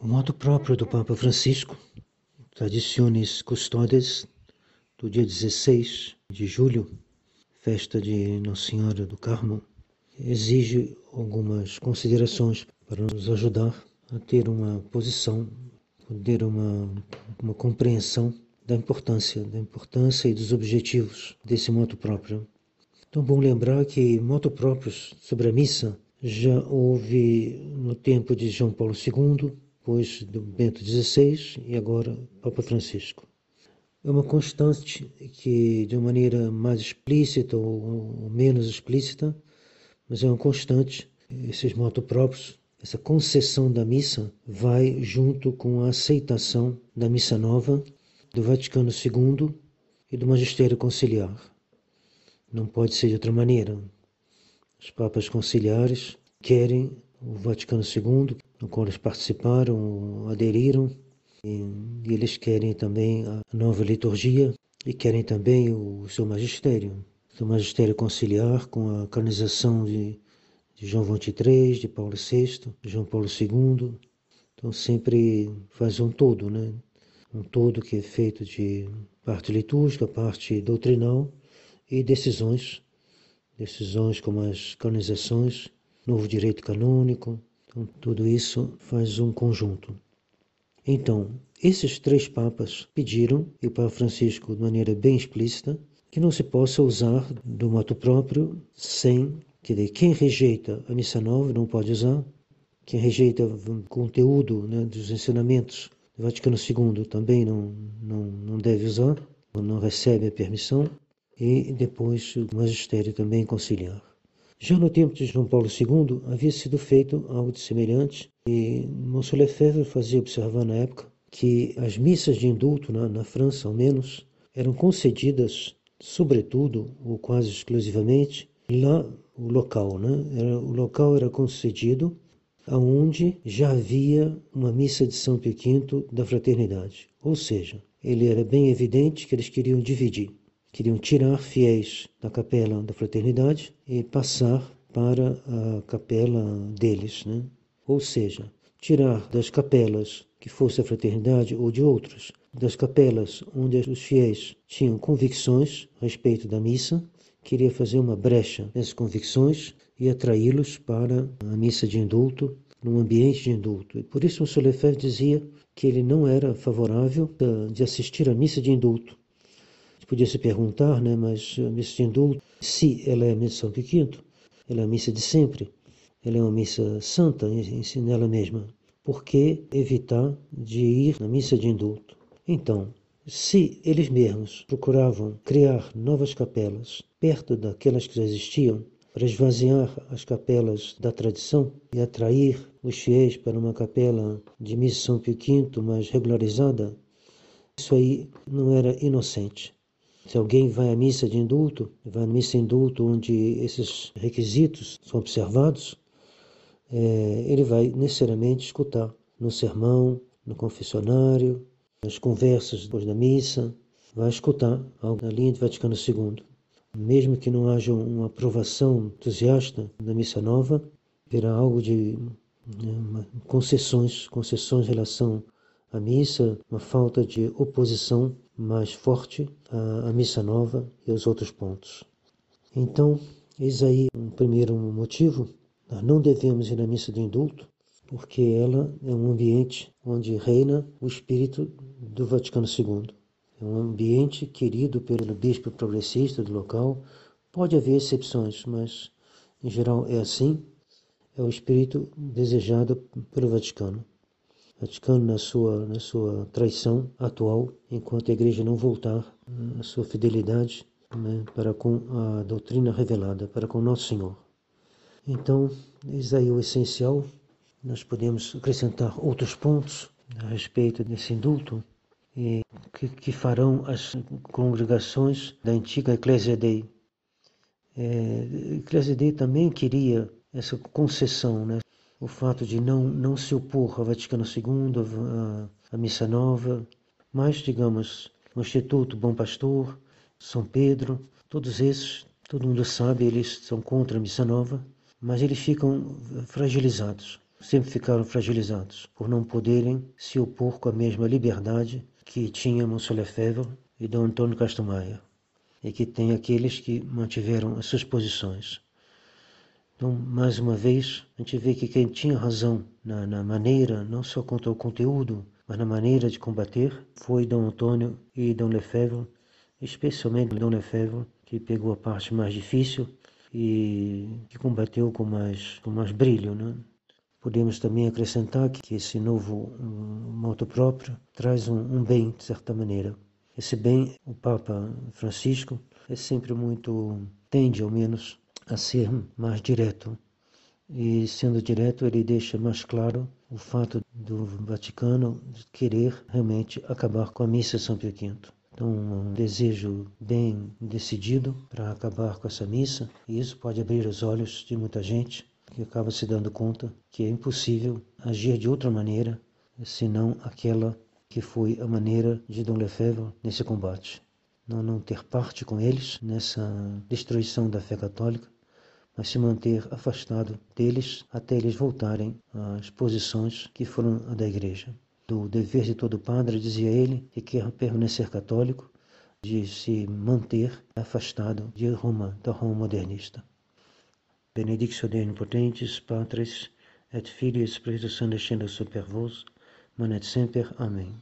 O modo próprio do Papa Francisco, Tradiciones Custodes, do dia 16 de julho, festa de Nossa Senhora do Carmo, exige algumas considerações para nos ajudar a ter uma posição, ter uma, uma compreensão da importância, da importância e dos objetivos desse moto próprio. Então, bom lembrar que moto próprios sobre a missa já houve no tempo de João Paulo II, depois do Bento XVI e agora Papa Francisco. É uma constante que, de uma maneira mais explícita ou menos explícita, mas é uma constante, esses motos próprios, essa concessão da missa vai junto com a aceitação da missa nova do Vaticano II e do Magistério Conciliar. Não pode ser de outra maneira. Os papas conciliares querem o Vaticano II, no qual eles participaram, aderiram, e, eles querem também a nova liturgia e querem também o seu magistério, o seu magistério conciliar com a canonização de, de João XXIII, de Paulo VI, de João Paulo II. Então sempre faz um todo, né? Um todo que é feito de parte litúrgica, parte doutrinal e decisões, decisões como as canonizações, novo direito canônico, então, tudo isso faz um conjunto. Então, esses três papas pediram, e o Papa Francisco, de maneira bem explícita, que não se possa usar do moto próprio sem, que quem rejeita a missa nova não pode usar, quem rejeita o conteúdo né, dos ensinamentos do Vaticano II também não, não, não deve usar, não recebe a permissão, e depois o magistério também conciliar. Já no tempo de João Paulo II havia sido feito algo de semelhante e Monsieur Lefebvre fazia observar na época que as missas de indulto, na, na França ao menos, eram concedidas sobretudo ou quase exclusivamente lá o local, né? Era, o local era concedido aonde já havia uma missa de São Pio V da fraternidade. Ou seja, ele era bem evidente que eles queriam dividir queriam tirar fiéis da capela da fraternidade e passar para a capela deles, né? Ou seja, tirar das capelas que fosse a fraternidade ou de outros, das capelas onde os fiéis tinham convicções a respeito da missa, queria fazer uma brecha nessas convicções e atraí-los para a missa de indulto, num ambiente de indulto. E por isso o Solefer dizia que ele não era favorável de assistir à missa de indulto, Podia se perguntar, né, mas a missa de indulto, se ela é a missa de São Pio V, ela é a missa de sempre, ela é uma missa santa em, si nela mesma, por que evitar de ir na missa de indulto? Então, se eles mesmos procuravam criar novas capelas perto daquelas que já existiam, para esvaziar as capelas da tradição e atrair os fiéis para uma capela de missa São Pio V mais regularizada, isso aí não era inocente. Se alguém vai à missa de indulto, vai à missa de indulto onde esses requisitos são observados, é, ele vai necessariamente escutar no sermão, no confessionário, nas conversas depois da missa, vai escutar algo na linha de Vaticano II. Mesmo que não haja uma aprovação entusiasta da missa nova, verá algo de né, concessões, concessões em relação à missa, uma falta de oposição mais forte à, à missa nova e aos outros pontos. Então, eis aí um primeiro motivo. Nós não devemos ir na missa de indulto, porque ela é um ambiente onde reina o espírito do Vaticano II. É um ambiente querido pelo bispo progressista do local. Pode haver exceções, mas em geral é assim. É o espírito desejado pelo Vaticano. Vaticano na sua, na sua traição atual, enquanto a igreja não voltar a sua fidelidade né, para com a doutrina revelada, para com Nosso Senhor. Então, eis aí o essencial. Nós podemos acrescentar outros pontos a respeito desse indulto e que, que farão as congregações da antiga Ecclesia Dei. É, Ecclesia Dei também queria essa concessão, né? O fato de não, não se opor ao Vaticano II, à Missa Nova, mas, digamos, o Instituto Bom Pastor, São Pedro, todos esses, todo mundo sabe, eles são contra a Missa Nova, mas eles ficam fragilizados. sempre ficaram fragilizados por não poderem se opor com a mesma liberdade que tinha Monsieur Lefebvre e Dom Antônio Castro Maia, e que tem aqueles que mantiveram as suas posições. Então, mais uma vez, a gente vê que quem tinha razão na, na maneira, não só quanto ao conteúdo, mas na maneira de combater, foi Dom Antônio e Dom Lefebvre, especialmente Dom Lefebvre, que pegou a parte mais difícil e que combateu com mais, com mais brilho. Né? Podemos também acrescentar que esse novo moto próprio traz um, um bem, de certa maneira. Esse bem, o Papa Francisco é sempre muito, tende ao menos, a ser mais direto. E sendo direto, ele deixa mais claro o fato do Vaticano querer realmente acabar com a missa São Pio V. Então, um desejo bem decidido para acabar com essa missa, e isso pode abrir os olhos de muita gente que acaba se dando conta que é impossível agir de outra maneira senão aquela que foi a maneira de Dom Lefebvre nesse combate. Não, não ter parte com eles nessa destruição da fé católica, mas se manter afastado deles até eles voltarem às posições que foram a da igreja. Do dever de todo padre, dizia ele, que quer permanecer católico, de se manter afastado de Roma, da Roma modernista. Benedictio Dei Potentes, Patris, et Filius Spiritus Sancti descenda super vos, manet semper. Amém.